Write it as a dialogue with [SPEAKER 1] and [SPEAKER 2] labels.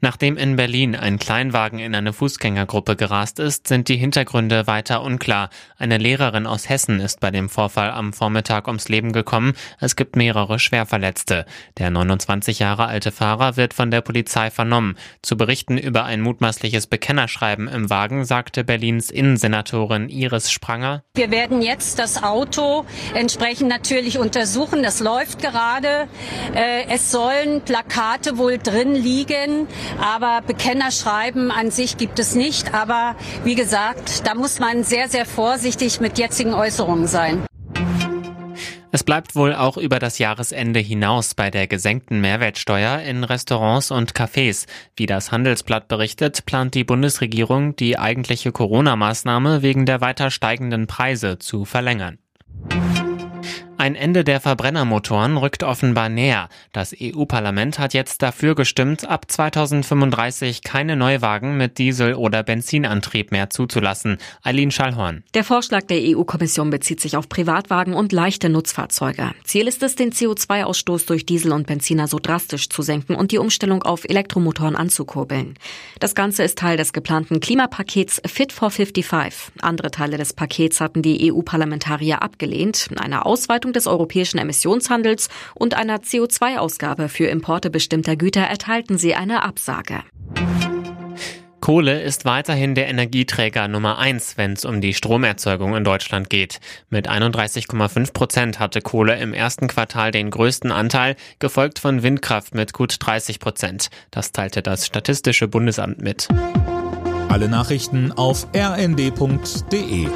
[SPEAKER 1] Nachdem in Berlin ein Kleinwagen in eine Fußgängergruppe gerast ist, sind die Hintergründe weiter unklar. Eine Lehrerin aus Hessen ist bei dem Vorfall am Vormittag ums Leben gekommen. Es gibt mehrere Schwerverletzte. Der 29 Jahre alte Fahrer wird von der Polizei vernommen. Zu berichten über ein mutmaßliches Bekennerschreiben im Wagen sagte Berlins Innensenatorin Iris Spranger.
[SPEAKER 2] Wir werden jetzt das Auto entsprechend natürlich untersuchen. Das läuft gerade. Äh, es sollen Plakate wohl drin liegen. Aber Bekennerschreiben an sich gibt es nicht. Aber wie gesagt, da muss man sehr, sehr vorsichtig mit jetzigen Äußerungen sein.
[SPEAKER 1] Es bleibt wohl auch über das Jahresende hinaus bei der gesenkten Mehrwertsteuer in Restaurants und Cafés. Wie das Handelsblatt berichtet, plant die Bundesregierung, die eigentliche Corona-Maßnahme wegen der weiter steigenden Preise zu verlängern. Ein Ende der Verbrennermotoren rückt offenbar näher. Das EU-Parlament hat jetzt dafür gestimmt, ab 2035 keine Neuwagen mit Diesel- oder Benzinantrieb mehr zuzulassen. Eileen Schallhorn.
[SPEAKER 3] Der Vorschlag der EU-Kommission bezieht sich auf Privatwagen und leichte Nutzfahrzeuge. Ziel ist es, den CO2-Ausstoß durch Diesel und Benziner so drastisch zu senken und die Umstellung auf Elektromotoren anzukurbeln. Das Ganze ist Teil des geplanten Klimapakets Fit for 55. Andere Teile des Pakets hatten die EU-Parlamentarier abgelehnt. Eine Ausweitung des europäischen Emissionshandels und einer CO2-Ausgabe für Importe bestimmter Güter erteilten sie eine Absage.
[SPEAKER 1] Kohle ist weiterhin der Energieträger Nummer eins, wenn es um die Stromerzeugung in Deutschland geht. Mit 31,5 Prozent hatte Kohle im ersten Quartal den größten Anteil, gefolgt von Windkraft mit gut 30 Prozent. Das teilte das Statistische Bundesamt mit.
[SPEAKER 4] Alle Nachrichten auf rnd.de